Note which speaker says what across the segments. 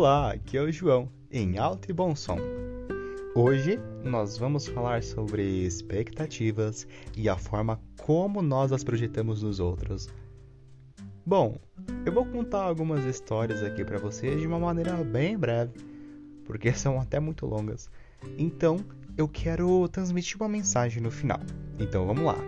Speaker 1: Olá, aqui é o João, em alto e bom som. Hoje nós vamos falar sobre expectativas e a forma como nós as projetamos nos outros. Bom, eu vou contar algumas histórias aqui para vocês de uma maneira bem breve, porque são até muito longas. Então, eu quero transmitir uma mensagem no final. Então, vamos lá.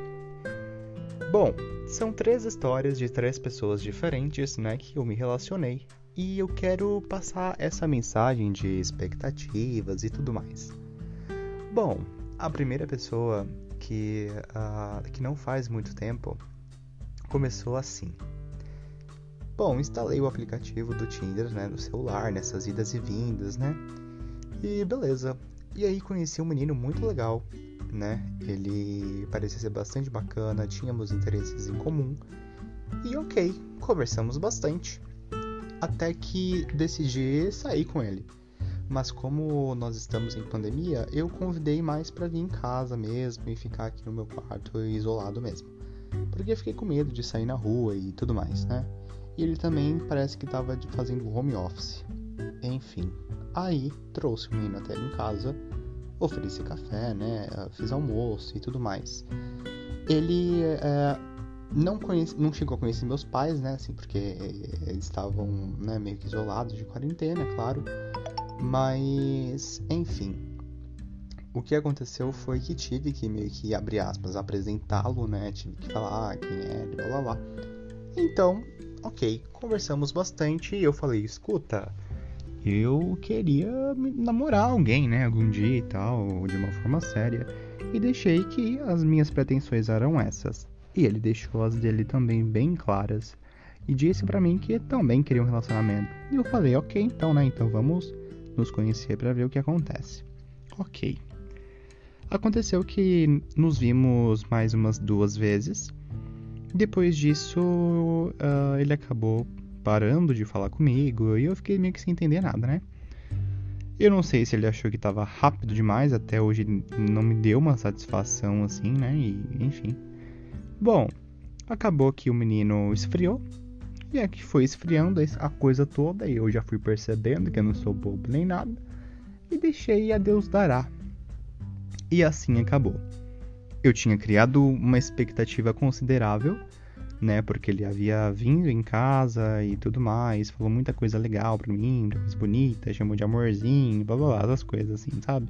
Speaker 1: Bom, são três histórias de três pessoas diferentes, né, que eu me relacionei e eu quero passar essa mensagem de expectativas e tudo mais. Bom, a primeira pessoa que, uh, que não faz muito tempo começou assim. Bom, instalei o aplicativo do Tinder né, no celular, nessas idas e vindas, né? E beleza. E aí conheci um menino muito legal, né? Ele parecia ser bastante bacana, tínhamos interesses em comum. E ok, conversamos bastante até que decidi sair com ele. Mas como nós estamos em pandemia, eu convidei mais para vir em casa mesmo e ficar aqui no meu quarto isolado mesmo. Porque fiquei com medo de sair na rua e tudo mais, né? E ele também parece que estava fazendo home office. Enfim, aí trouxe o menino até em casa, ofereci café, né? Fiz almoço e tudo mais. Ele é, não, conheci, não chegou a conhecer meus pais, né? Assim, porque eles estavam né, meio que isolados de quarentena, é claro. Mas, enfim. O que aconteceu foi que tive que meio que, abre aspas, apresentá-lo, né? Tive que falar quem é, blá blá blá. Então, ok, conversamos bastante e eu falei, escuta, eu queria namorar alguém, né? Algum dia e tal, de uma forma séria. E deixei que as minhas pretensões eram essas. E ele deixou as dele também bem claras e disse para mim que também queria um relacionamento. E eu falei, ok, então, né? Então vamos nos conhecer para ver o que acontece. Ok. Aconteceu que nos vimos mais umas duas vezes. Depois disso, uh, ele acabou parando de falar comigo e eu fiquei meio que sem entender nada, né? Eu não sei se ele achou que estava rápido demais, até hoje não me deu uma satisfação assim, né? E enfim. Bom, acabou que o menino esfriou. E é que foi esfriando a coisa toda. E eu já fui percebendo que eu não sou bobo nem nada. E deixei a Deus dará. E assim acabou. Eu tinha criado uma expectativa considerável, né? Porque ele havia vindo em casa e tudo mais, falou muita coisa legal pra mim, coisa bonita, chamou de amorzinho, blá blá blá, essas coisas assim, sabe?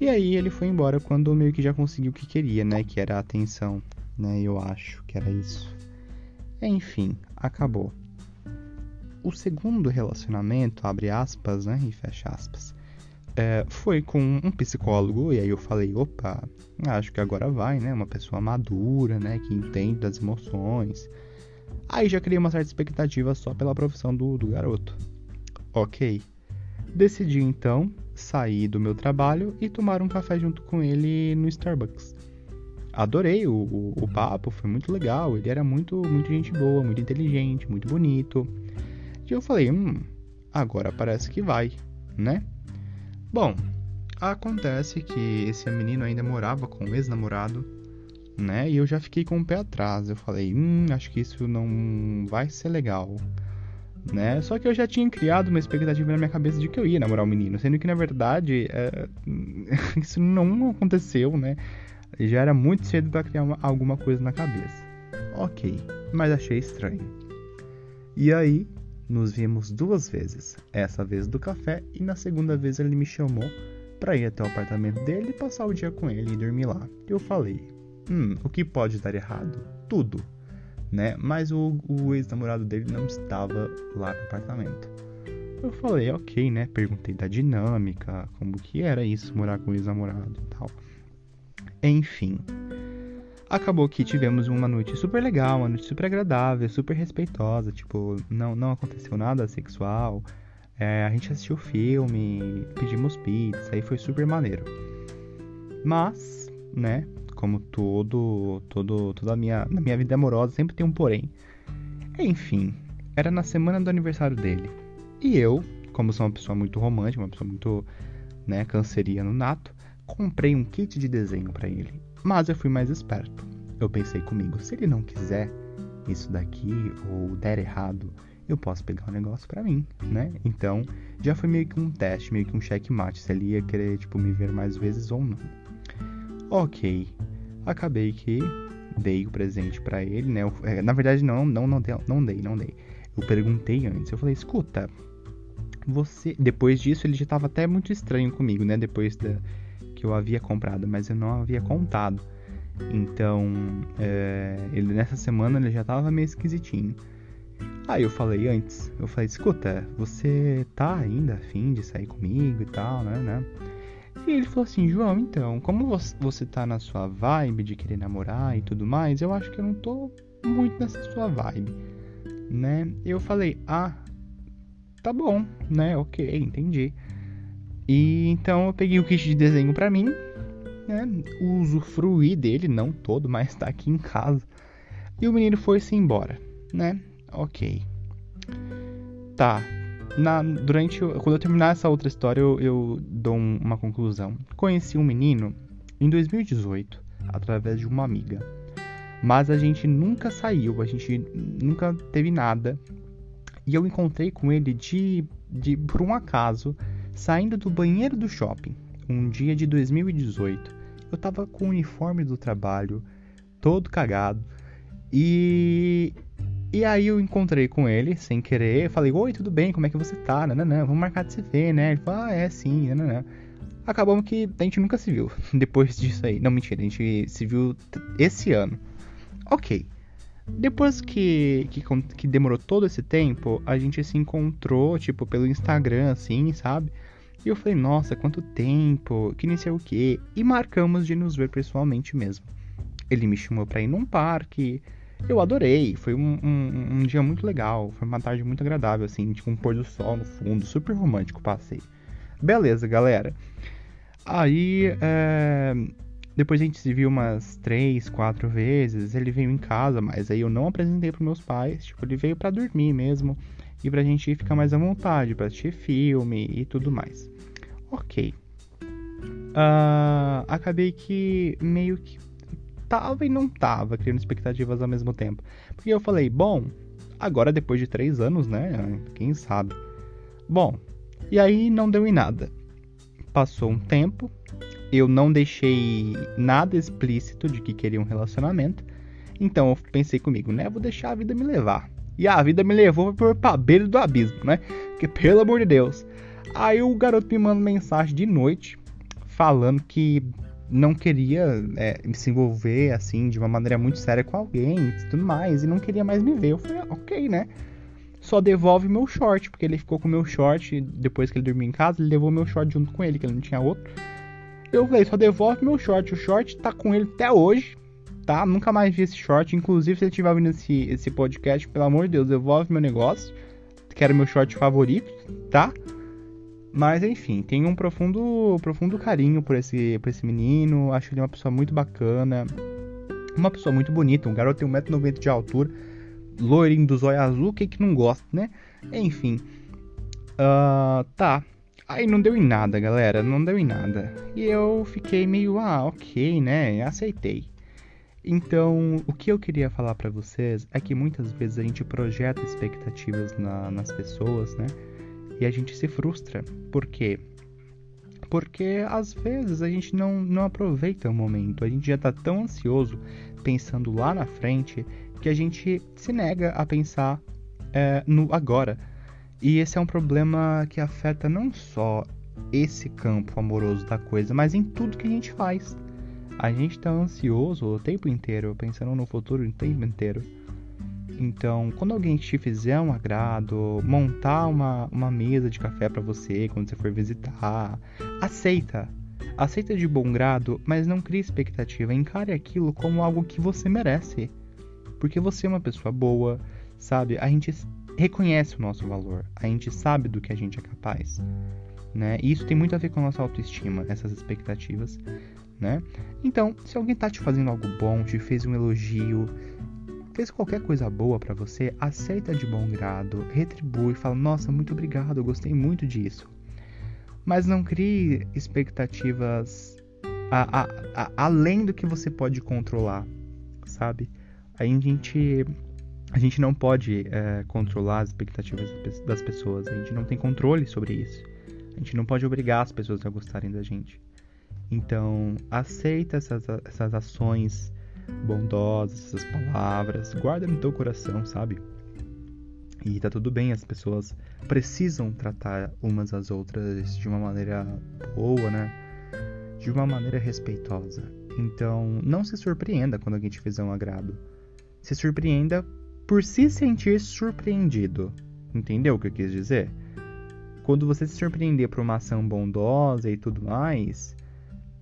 Speaker 1: E aí ele foi embora quando meio que já conseguiu o que queria, né? Que era a atenção né? Eu acho que era isso. Enfim, acabou. O segundo relacionamento, abre aspas, né? E fecha aspas. É, foi com um psicólogo, e aí eu falei, opa, acho que agora vai, né? Uma pessoa madura, né? Que entende das emoções. Aí já criei uma certa expectativa só pela profissão do, do garoto. Ok. Decidi então sair do meu trabalho e tomar um café junto com ele no Starbucks adorei o, o, o, papo, foi muito legal. Ele era muito, muito gente boa, muito inteligente, muito bonito. E eu falei, hum, agora parece que vai, né? Bom, acontece que esse menino ainda morava com o ex-namorado, né? E eu já fiquei com o pé atrás. Eu falei, hum, acho que isso não vai ser legal. Né? Só que eu já tinha criado uma expectativa na minha cabeça de que eu ia namorar o menino, sendo que na verdade é... isso não aconteceu, né? Já era muito cedo para criar uma, alguma coisa na cabeça. Ok, mas achei estranho. E aí, nos vimos duas vezes. Essa vez do café e na segunda vez ele me chamou para ir até o apartamento dele passar o dia com ele e dormir lá. Eu falei: "Hum, o que pode dar errado? Tudo." Né? Mas o, o ex-namorado dele não estava lá no apartamento. Eu falei, ok, né? Perguntei da dinâmica, como que era isso, morar com o ex-namorado e tal. Enfim. Acabou que tivemos uma noite super legal, uma noite super agradável, super respeitosa. Tipo, não, não aconteceu nada sexual. É, a gente assistiu filme, pedimos pizza e foi super maneiro. Mas, né, como todo, todo, toda a minha, na minha vida amorosa sempre tem um porém. Enfim, era na semana do aniversário dele. E eu, como sou uma pessoa muito romântica, uma pessoa muito, né, canceriano nato, comprei um kit de desenho para ele, mas eu fui mais esperto. Eu pensei comigo, se ele não quiser isso daqui ou der errado eu posso pegar o um negócio para mim, né? Então, já foi meio que um teste, meio que um checkmate, se ele ia querer, tipo, me ver mais vezes ou não. Ok, acabei que dei o presente para ele, né? Eu, é, na verdade, não, não, não, não dei, não dei. Eu perguntei antes, eu falei, escuta, você... Depois disso, ele já tava até muito estranho comigo, né? Depois da... que eu havia comprado, mas eu não havia contado. Então, é... ele nessa semana ele já tava meio esquisitinho. Aí eu falei antes, eu falei, escuta, você tá ainda afim de sair comigo e tal, né, né? E ele falou assim, João, então, como você tá na sua vibe de querer namorar e tudo mais, eu acho que eu não tô muito nessa sua vibe, né? Eu falei, ah, tá bom, né, ok, entendi. E então eu peguei o kit de desenho pra mim, né, usufruí dele, não todo, mas tá aqui em casa. E o menino foi-se embora, né? Ok. Tá. Na, durante. Quando eu terminar essa outra história, eu, eu dou um, uma conclusão. Conheci um menino em 2018, através de uma amiga. Mas a gente nunca saiu, a gente nunca teve nada. E eu encontrei com ele de, de por um acaso, saindo do banheiro do shopping, um dia de 2018. Eu tava com o uniforme do trabalho, todo cagado. E e aí eu encontrei com ele, sem querer, falei, oi, tudo bem, como é que você tá? não vamos marcar de se ver, né? Ele falou, ah, é, sim, não Acabamos que a gente nunca se viu depois disso aí. Não, mentira, a gente se viu esse ano. Ok. Depois que, que, que demorou todo esse tempo, a gente se encontrou, tipo, pelo Instagram, assim, sabe? E eu falei, nossa, quanto tempo, que nem sei o que. E marcamos de nos ver pessoalmente mesmo. Ele me chamou pra ir num parque, eu adorei, foi um, um, um, dia muito legal, foi uma tarde muito agradável, assim, tipo um pôr do sol no fundo, super romântico passei. Beleza, galera. Aí, é... depois a gente se viu umas três, quatro vezes, ele veio em casa, mas aí eu não apresentei para meus pais, tipo, ele veio para dormir mesmo, e pra gente ficar mais à vontade, pra assistir filme e tudo mais. Ok. Uh, acabei que meio que tava e não tava criando expectativas ao mesmo tempo. Porque eu falei, bom, agora depois de três anos, né? Quem sabe? Bom, e aí não deu em nada. Passou um tempo, eu não deixei nada explícito de que queria um relacionamento. Então eu pensei comigo, né? Vou deixar a vida me levar. E a vida me levou pra beira do abismo, né? Porque, pelo amor de Deus. Aí o garoto me manda mensagem de noite falando que não queria é, se envolver assim de uma maneira muito séria com alguém e tudo mais, e não queria mais me ver. Eu falei, ah, ok, né? Só devolve meu short, porque ele ficou com meu short depois que ele dormiu em casa, ele levou meu short junto com ele, que ele não tinha outro. Eu falei, só devolve meu short. O short tá com ele até hoje, tá? Nunca mais vi esse short. Inclusive, se ele estiver ouvindo esse, esse podcast, pelo amor de Deus, devolve meu negócio. Que era meu short favorito, tá? Mas enfim, tenho um profundo, profundo carinho por esse, por esse menino. Acho ele uma pessoa muito bacana. Uma pessoa muito bonita. Um garoto tem 1,90m de altura. Loirinho do zóio azul. Quem que não gosta, né? Enfim. Uh, tá. Aí não deu em nada, galera. Não deu em nada. E eu fiquei meio, ah, ok, né? Aceitei. Então, o que eu queria falar para vocês é que muitas vezes a gente projeta expectativas na, nas pessoas, né? e a gente se frustra. Por quê? Porque às vezes a gente não, não aproveita o momento, a gente já está tão ansioso pensando lá na frente que a gente se nega a pensar é, no agora. E esse é um problema que afeta não só esse campo amoroso da coisa, mas em tudo que a gente faz. A gente está ansioso o tempo inteiro, pensando no futuro o tempo inteiro. Então, quando alguém te fizer um agrado, montar uma, uma mesa de café para você quando você for visitar, aceita. Aceita de bom grado, mas não crie expectativa. Encare aquilo como algo que você merece. Porque você é uma pessoa boa, sabe? A gente reconhece o nosso valor, a gente sabe do que a gente é capaz. Né? E isso tem muito a ver com a nossa autoestima, essas expectativas, né? Então, se alguém tá te fazendo algo bom, te fez um elogio, fez qualquer coisa boa para você, aceita de bom grado, retribui, fala: "Nossa, muito obrigado, eu gostei muito disso". Mas não crie expectativas a, a, a, além do que você pode controlar, sabe? Aí a gente a gente não pode é, controlar as expectativas das pessoas, a gente não tem controle sobre isso. A gente não pode obrigar as pessoas a gostarem da gente. Então, aceita essas, essas ações bondosas, essas palavras, guarda no teu coração, sabe? E tá tudo bem, as pessoas precisam tratar umas às outras de uma maneira boa, né? De uma maneira respeitosa. Então, não se surpreenda quando alguém te fizer um agrado. Se surpreenda por se sentir surpreendido. Entendeu o que eu quis dizer? Quando você se surpreender por uma ação bondosa e tudo mais,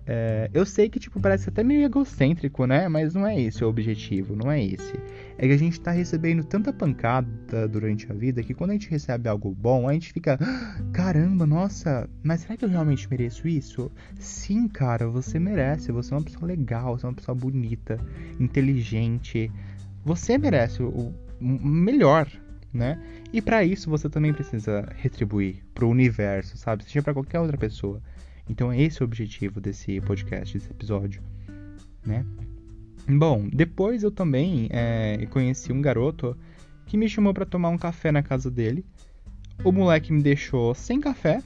Speaker 1: é, eu sei que, tipo, parece até meio egocêntrico, né? Mas não é esse o objetivo, não é esse. É que a gente tá recebendo tanta pancada durante a vida que quando a gente recebe algo bom, a gente fica, ah, caramba, nossa, mas será que eu realmente mereço isso? Sim, cara, você merece. Você é uma pessoa legal, você é uma pessoa bonita, inteligente. Você merece o melhor, né? E para isso você também precisa retribuir pro universo, sabe? Seja para qualquer outra pessoa. Então esse é o objetivo desse podcast, desse episódio, né? Bom, depois eu também é, conheci um garoto que me chamou para tomar um café na casa dele. O moleque me deixou sem café,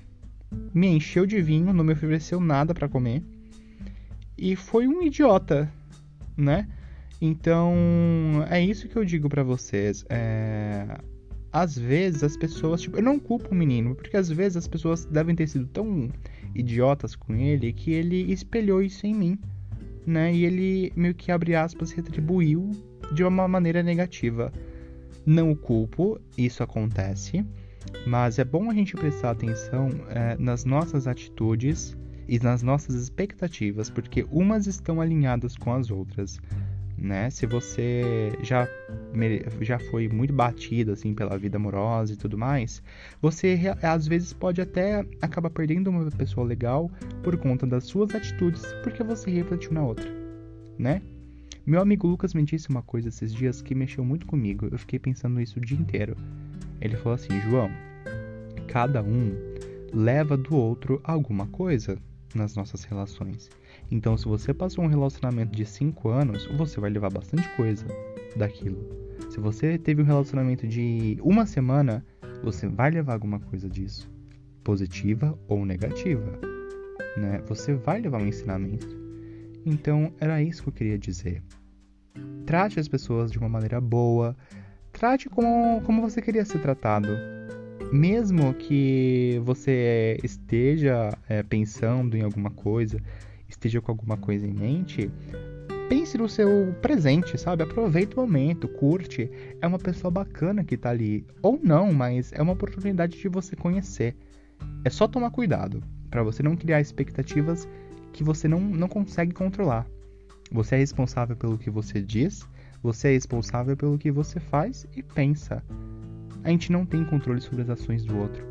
Speaker 1: me encheu de vinho, não me ofereceu nada para comer e foi um idiota, né? Então é isso que eu digo para vocês. É... Às vezes as pessoas, tipo, eu não culpo o menino, porque às vezes as pessoas devem ter sido tão idiotas com ele que ele espelhou isso em mim, né? E ele meio que abre aspas retribuiu de uma maneira negativa. Não o culpo, isso acontece, mas é bom a gente prestar atenção é, nas nossas atitudes e nas nossas expectativas, porque umas estão alinhadas com as outras né? Se você já, já foi muito batido assim pela vida amorosa e tudo mais, você às vezes pode até acabar perdendo uma pessoa legal por conta das suas atitudes, porque você refletiu na outra, né? Meu amigo Lucas me disse uma coisa esses dias que mexeu muito comigo. Eu fiquei pensando nisso o dia inteiro. Ele falou assim: João, cada um leva do outro alguma coisa nas nossas relações. Então, se você passou um relacionamento de 5 anos, você vai levar bastante coisa daquilo. Se você teve um relacionamento de uma semana, você vai levar alguma coisa disso, positiva ou negativa, né? Você vai levar um ensinamento. Então, era isso que eu queria dizer. Trate as pessoas de uma maneira boa, trate como, como você queria ser tratado. Mesmo que você esteja é, pensando em alguma coisa, esteja com alguma coisa em mente, pense no seu presente, sabe? Aproveita o momento, curte. É uma pessoa bacana que tá ali. Ou não, mas é uma oportunidade de você conhecer. É só tomar cuidado para você não criar expectativas que você não, não consegue controlar. Você é responsável pelo que você diz, você é responsável pelo que você faz e pensa. A gente não tem controle sobre as ações do outro.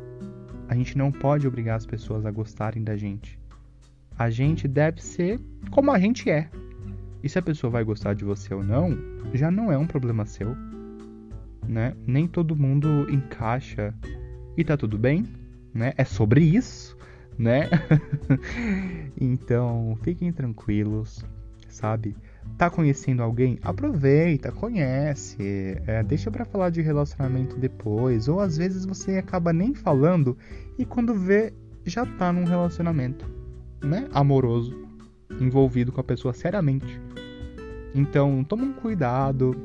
Speaker 1: A gente não pode obrigar as pessoas a gostarem da gente. A gente deve ser como a gente é. E se a pessoa vai gostar de você ou não, já não é um problema seu. Né? Nem todo mundo encaixa e tá tudo bem, né? É sobre isso, né? então, fiquem tranquilos, sabe? Tá conhecendo alguém? Aproveita, conhece, é, deixa para falar de relacionamento depois, ou às vezes você acaba nem falando e quando vê já tá num relacionamento né, amoroso envolvido com a pessoa seriamente. Então, toma um cuidado,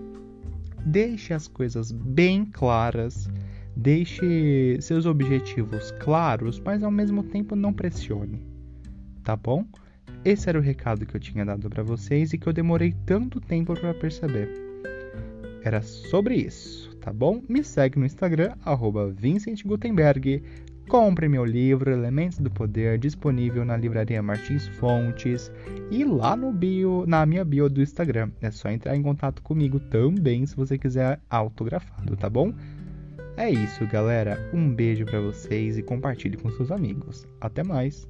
Speaker 1: deixe as coisas bem claras, deixe seus objetivos claros, mas ao mesmo tempo não pressione, tá bom? Esse era o recado que eu tinha dado para vocês e que eu demorei tanto tempo para perceber. Era sobre isso, tá bom? Me segue no Instagram, arroba Vincent Gutenberg. Compre meu livro Elementos do Poder, disponível na livraria Martins Fontes e lá no bio, na minha bio do Instagram. É só entrar em contato comigo também se você quiser autografado, tá bom? É isso, galera. Um beijo para vocês e compartilhe com seus amigos. Até mais.